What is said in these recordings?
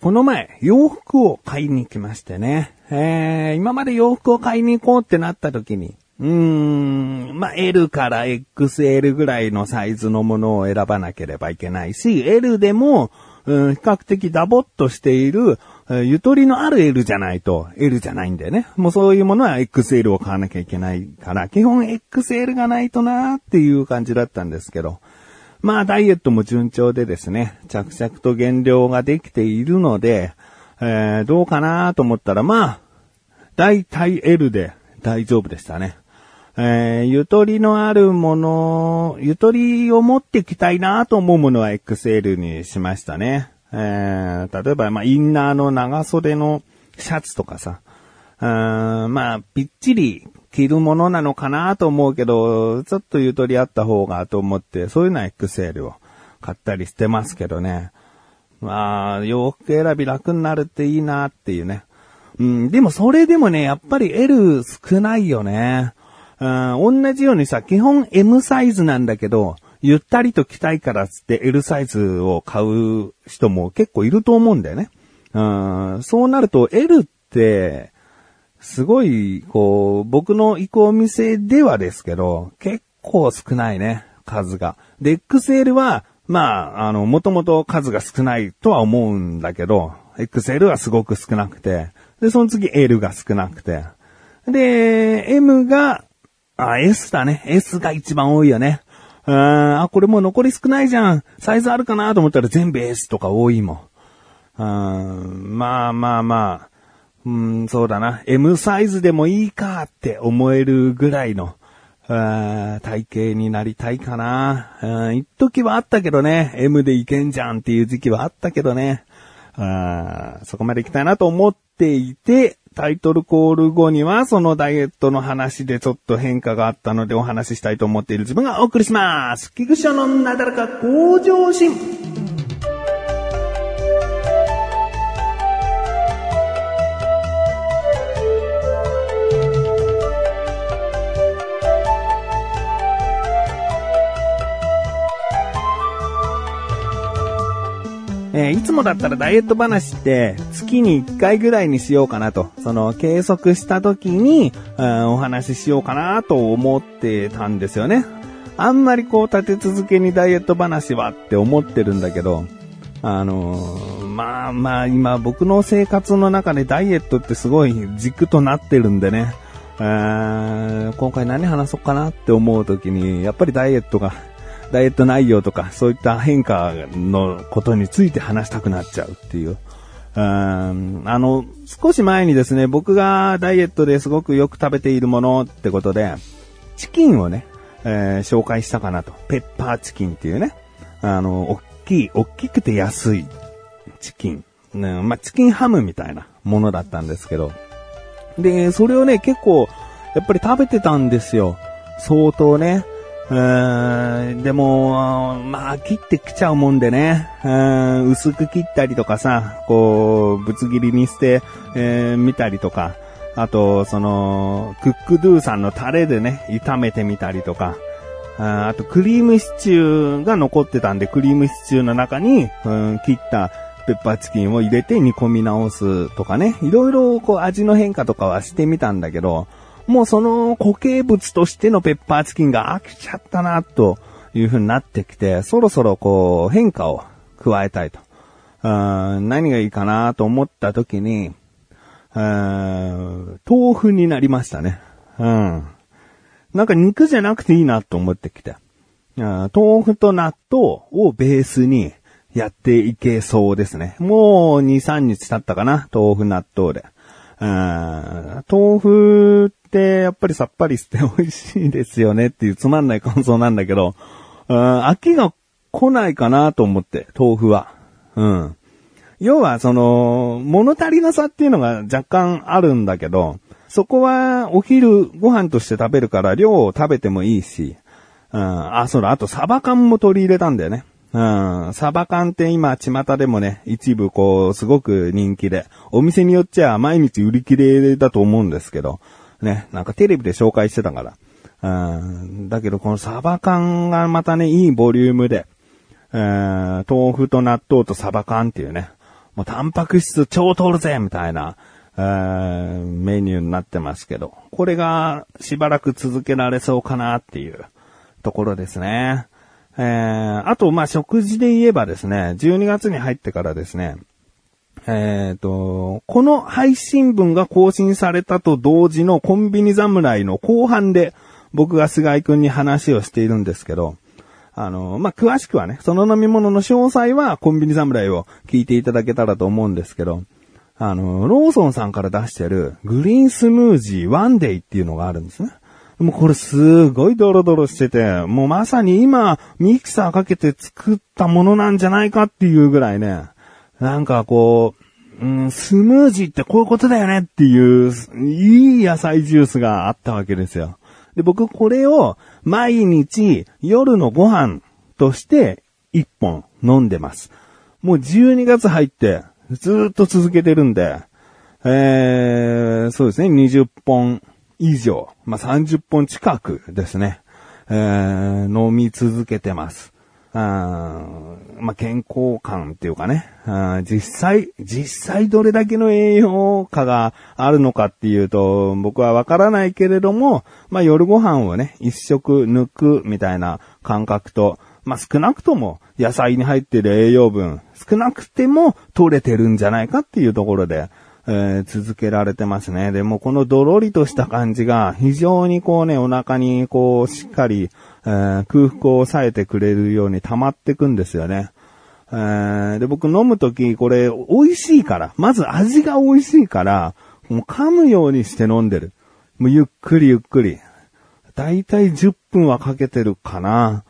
この前、洋服を買いに来ましてね。えー、今まで洋服を買いに行こうってなった時に、うーん、まあ、L から XL ぐらいのサイズのものを選ばなければいけないし、L でも、うん、比較的ダボっとしている、ゆとりのある L じゃないと L じゃないんだよね。もうそういうものは XL を買わなきゃいけないから、基本 XL がないとなーっていう感じだったんですけど。まあダイエットも順調でですね、着々と減量ができているので、えー、どうかなと思ったら、まあ、大体 L で大丈夫でしたね。えー、ゆとりのあるもの、ゆとりを持ってきたいなと思うものは XL にしましたね。えー、例えば、まあ、インナーの長袖のシャツとかさ、あまあ、ぴっちり着るものなのかなと思うけど、ちょっとゆとりあった方がと思って、そういうのは XL を買ったりしてますけどね。まあ、洋服選び楽になるっていいなっていうね。うん、でもそれでもね、やっぱり L 少ないよね。うん、同じようにさ、基本 M サイズなんだけど、ゆったりと着たいからつって L サイズを買う人も結構いると思うんだよね。うん、そうなると L って、すごい、こう、僕の行くお店ではですけど、結構少ないね、数が。で、XL は、まあ、あの、もともと数が少ないとは思うんだけど、XL はすごく少なくて、で、その次 L が少なくて、で、M があ、S だね。S が一番多いよね。うんあ、これもう残り少ないじゃん。サイズあるかなと思ったら全部 S とか多いもん。うん。まあまあまあ。うん、そうだな。M サイズでもいいかって思えるぐらいの、体型になりたいかな。一時はあったけどね。M でいけんじゃんっていう時期はあったけどね。そこまで行きたいなと思っていて、タイトルコール後には、そのダイエットの話でちょっと変化があったのでお話ししたいと思っている自分がお送りします。菊池のなだらか向上心。えー、いつもだったらダイエット話って月に1回ぐらいにしようかなと、その計測した時に、うん、お話ししようかなと思ってたんですよね。あんまりこう立て続けにダイエット話はって思ってるんだけど、あのー、まあまあ今僕の生活の中でダイエットってすごい軸となってるんでね、今回何話そうかなって思う時に、やっぱりダイエットがダイエット内容とか、そういった変化のことについて話したくなっちゃうっていう。うん、あの、少し前にですね、僕がダイエットですごくよく食べているものってことで、チキンをね、えー、紹介したかなと。ペッパーチキンっていうね、あの、大きい、大きくて安いチキン。ね、まあ、チキンハムみたいなものだったんですけど。で、それをね、結構、やっぱり食べてたんですよ。相当ね。でも、まあ、切ってきちゃうもんでね、薄く切ったりとかさ、こう、ぶつ切りにして、えー、見たりとか、あと、その、クックドゥさんのタレでね、炒めてみたりとか、ああと、クリームシチューが残ってたんで、クリームシチューの中に、うん、切ったペッパーチキンを入れて煮込み直すとかね、いろいろこう味の変化とかはしてみたんだけど、もうその固形物としてのペッパーチキンが飽きちゃったな、という風になってきて、そろそろこう変化を加えたいと。何がいいかなと思った時に、豆腐になりましたね。うん。なんか肉じゃなくていいなと思ってきて。豆腐と納豆をベースにやっていけそうですね。もう2、3日経ったかな豆腐納豆で。豆腐ってやっぱりさっぱりして美味しいですよねっていうつまんない感想なんだけど、飽きが来ないかなと思って、豆腐は。うん。要は、その、物足りなさっていうのが若干あるんだけど、そこはお昼ご飯として食べるから量を食べてもいいし、うん、あ、そうだ、あとサバ缶も取り入れたんだよね。うん、サバ缶って今、巷でもね、一部こう、すごく人気で、お店によっちゃ毎日売り切れだと思うんですけど、ね、なんかテレビで紹介してたから。うん、だけどこのサバ缶がまたね、いいボリュームで、えー、豆腐と納豆とサバ缶っていうね、もうタンパク質超取るぜみたいな、メニューになってますけど、これがしばらく続けられそうかなっていうところですね。えー、あと、ま、食事で言えばですね、12月に入ってからですね、えっ、ー、と、この配信文が更新されたと同時のコンビニ侍の後半で僕が菅井くんに話をしているんですけど、あの、まあ、詳しくはね、その飲み物の詳細はコンビニ侍を聞いていただけたらと思うんですけど、あの、ローソンさんから出してるグリーンスムージーワンデイっていうのがあるんですね。もうこれすごいドロドロしてて、もうまさに今ミキサーかけて作ったものなんじゃないかっていうぐらいね、なんかこう、うん、スムージーってこういうことだよねっていう、いい野菜ジュースがあったわけですよ。で、僕これを毎日夜のご飯として1本飲んでます。もう12月入ってずっと続けてるんで、えー、そうですね、20本以上、まあ、30本近くですね、えー、飲み続けてます。あまあ、健康感っていうかね、実際、実際どれだけの栄養価があるのかっていうと、僕はわからないけれども、まあ、夜ご飯をね、一食抜くみたいな感覚と、まあ、少なくとも野菜に入っている栄養分、少なくても取れてるんじゃないかっていうところで、えー、続けられてますね。でもこのドロリとした感じが非常にこうね、お腹にこうしっかり、えー、空腹を抑えてくれるように溜まってくんですよね。えー、で、僕飲むときこれ美味しいから、まず味が美味しいから、もう噛むようにして飲んでる。もうゆっくりゆっくり。だいたい10分はかけてるかな。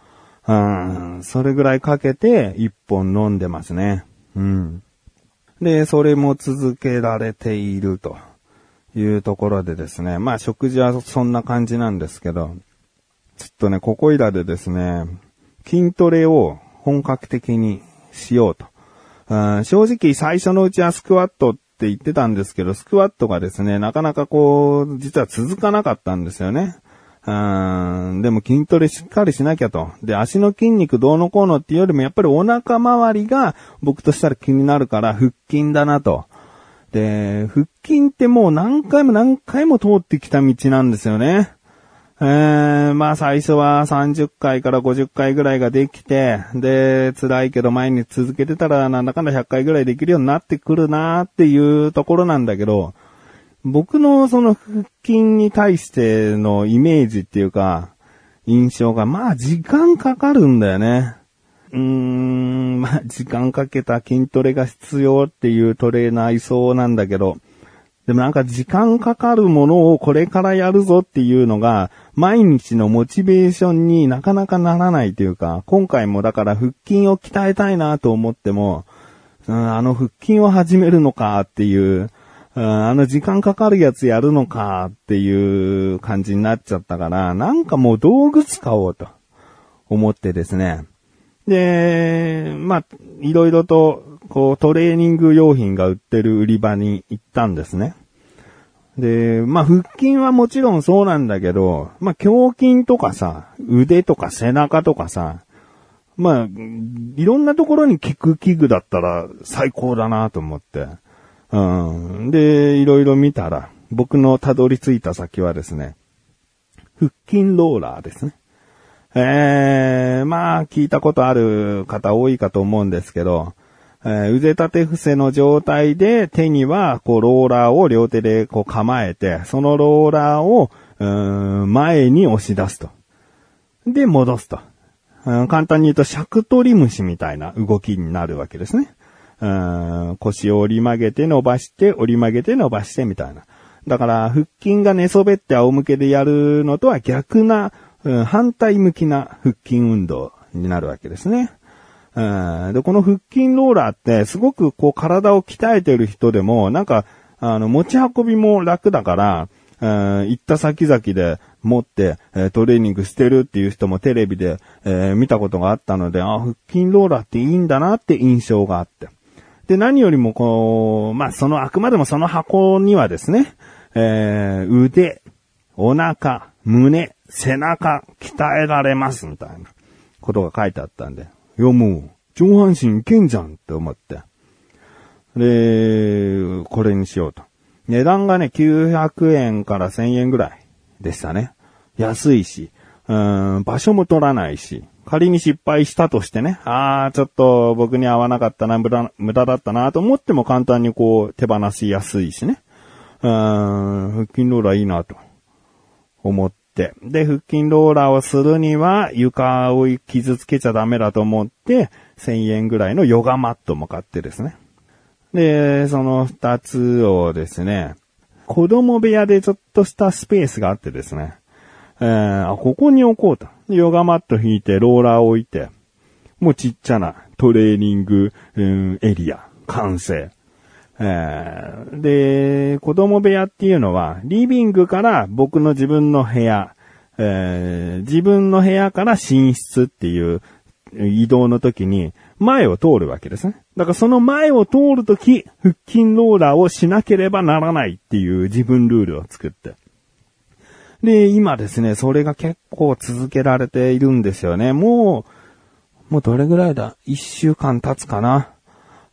うん、それぐらいかけて1本飲んでますね。うん。で、それも続けられているというところでですね。まあ食事はそんな感じなんですけど、ちょっとね、ここいらでですね、筋トレを本格的にしようと。正直最初のうちはスクワットって言ってたんですけど、スクワットがですね、なかなかこう、実は続かなかったんですよね。うん、でも筋トレしっかりしなきゃと。で、足の筋肉どうのこうのっていうよりもやっぱりお腹周りが僕としたら気になるから腹筋だなと。で、腹筋ってもう何回も何回も通ってきた道なんですよね。えー、まあ最初は30回から50回ぐらいができて、で、辛いけど前に続けてたらなんだかんだ100回ぐらいできるようになってくるなーっていうところなんだけど、僕のその腹筋に対してのイメージっていうか、印象が、まあ時間かかるんだよね。うーん、まあ時間かけた筋トレが必要っていうトレーナーいそうなんだけど、でもなんか時間かかるものをこれからやるぞっていうのが、毎日のモチベーションになかなかならないというか、今回もだから腹筋を鍛えたいなと思っても、あの腹筋を始めるのかっていう、あの時間かかるやつやるのかっていう感じになっちゃったから、なんかもう道具使おうと思ってですね。で、まあ、いろいろと、こう、トレーニング用品が売ってる売り場に行ったんですね。で、まあ、腹筋はもちろんそうなんだけど、まあ、胸筋とかさ、腕とか背中とかさ、まあ、いろんなところに効く器具だったら最高だなと思って。うん。で、いろいろ見たら、僕のたどり着いた先はですね、腹筋ローラーですね。えー、まあ、聞いたことある方多いかと思うんですけど、えー、腕立て伏せの状態で手には、こう、ローラーを両手でこう構えて、そのローラーを、うん、前に押し出すと。で、戻すと。簡単に言うと、尺取り虫みたいな動きになるわけですね。うん、腰を折り曲げて伸ばして、折り曲げて伸ばしてみたいな。だから、腹筋が寝そべって仰向けでやるのとは逆な、うん、反対向きな腹筋運動になるわけですね。うん、で、この腹筋ローラーって、すごくこう体を鍛えてる人でも、なんか、あの、持ち運びも楽だから、うん、行った先々で持って、え、トレーニングしてるっていう人もテレビで、えー、見たことがあったので、あ、腹筋ローラーっていいんだなって印象があって。で、何よりもこう、まあ、その、あくまでもその箱にはですね、えー、腕、お腹、胸、背中、鍛えられます、みたいなことが書いてあったんで、いやもう、上半身いけんじゃんって思って。で、これにしようと。値段がね、900円から1000円ぐらいでしたね。安いし、うん、場所も取らないし、仮に失敗したとしてね、ああ、ちょっと僕に合わなかったな、無駄、無駄だったなと思っても簡単にこう手放しやすいしね。うーん、腹筋ローラーいいなと思って。で、腹筋ローラーをするには床を傷つけちゃダメだと思って、1000円ぐらいのヨガマットも買ってですね。で、その二つをですね、子供部屋でちょっとしたスペースがあってですね、えー、ここに置こうと。ヨガマット引いて、ローラー置いて、もうちっちゃなトレーニング、うん、エリア、完成。えー、で、子供部屋っていうのは、リビングから僕の自分の部屋、えー、自分の部屋から寝室っていう移動の時に、前を通るわけですね。だからその前を通るとき、腹筋ローラーをしなければならないっていう自分ルールを作って。で、今ですね、それが結構続けられているんですよね。もう、もうどれぐらいだ？一週間経つかな。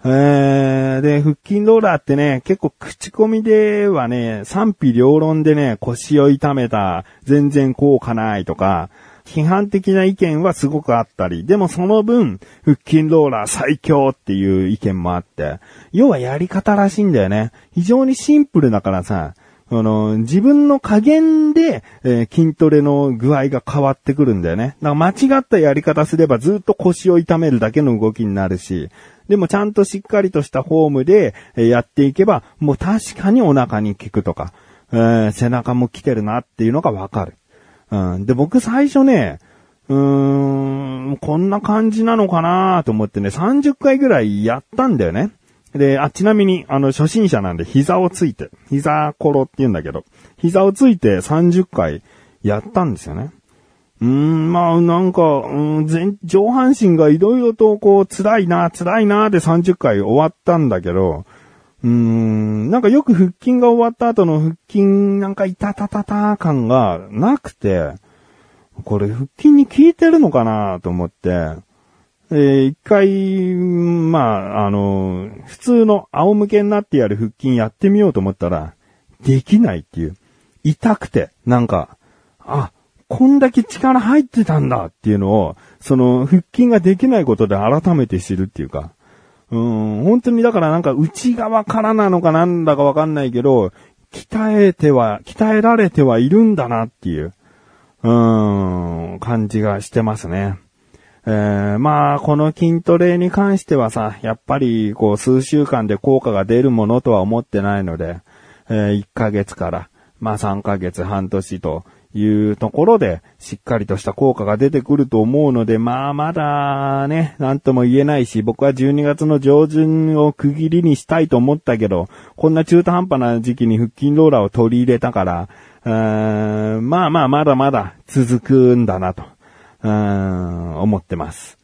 えー、で、腹筋ローラーってね、結構口コミではね、賛否両論でね、腰を痛めた、全然効果ないとか、批判的な意見はすごくあったり、でもその分、腹筋ローラー最強っていう意見もあって、要はやり方らしいんだよね。非常にシンプルだからさ、あの、自分の加減で、えー、筋トレの具合が変わってくるんだよね。だから間違ったやり方すればずっと腰を痛めるだけの動きになるし、でもちゃんとしっかりとしたフォームで、えー、やっていけば、もう確かにお腹に効くとか、えー、背中も来てるなっていうのがわかる。うん。で、僕最初ね、うーん、こんな感じなのかなと思ってね、30回ぐらいやったんだよね。で、あ、ちなみに、あの、初心者なんで膝をついて、膝コロって言うんだけど、膝をついて30回やったんですよね。うーん、まあ、なんか、うん、上半身がいろいろとこう、辛いな、辛いなで30回終わったんだけど、うーん、なんかよく腹筋が終わった後の腹筋なんかいたたたた感がなくて、これ腹筋に効いてるのかなと思って、えー、一回、まあ、あの、普通の仰向けになってやる腹筋やってみようと思ったら、できないっていう。痛くて、なんか、あ、こんだけ力入ってたんだっていうのを、その腹筋ができないことで改めて知るっていうか、うん、本当にだからなんか内側からなのかなんだかわかんないけど、鍛えては、鍛えられてはいるんだなっていう、うん、感じがしてますね。えー、まあ、この筋トレに関してはさ、やっぱり、こう、数週間で効果が出るものとは思ってないので、えー、1ヶ月から、まあ3ヶ月、半年と、いうところで、しっかりとした効果が出てくると思うので、まあまだね、なんとも言えないし、僕は12月の上旬を区切りにしたいと思ったけど、こんな中途半端な時期に腹筋ローラーを取り入れたから、まあまあまだまだ続くんだなと、うん思ってます。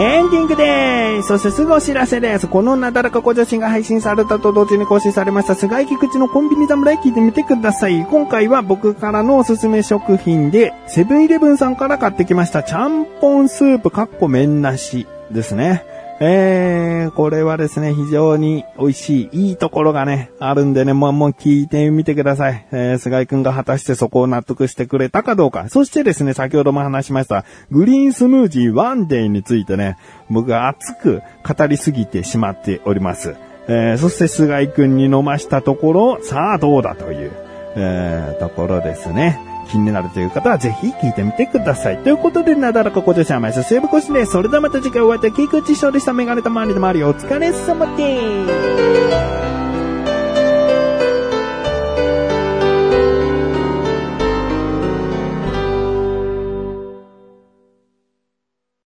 エンディングです。そしてすぐお知らせです。このなだらか小女子が配信されたと同時に更新されました菅井菊池のコンビニ侍聞いてみてください。今回は僕からのおすすめ食品で、セブンイレブンさんから買ってきました、ちゃんぽんスープかっこ麺なしですね。えー、これはですね、非常に美味しい、いいところがね、あるんでね、もう、もう聞いてみてください。えー、菅井くんが果たしてそこを納得してくれたかどうか。そしてですね、先ほども話しました、グリーンスムージーワンデーについてね、僕が熱く語りすぎてしまっております。えー、そして菅井くんに飲ましたところ、さあどうだという、えー、ところですね。気になるという方はぜひ聞いてみてください。ということで、なだらかご女子甘いさセーブコシです。それではまた次回お会いいたい。菊池翔でしたメガネと周りでもあるよお疲れ様です。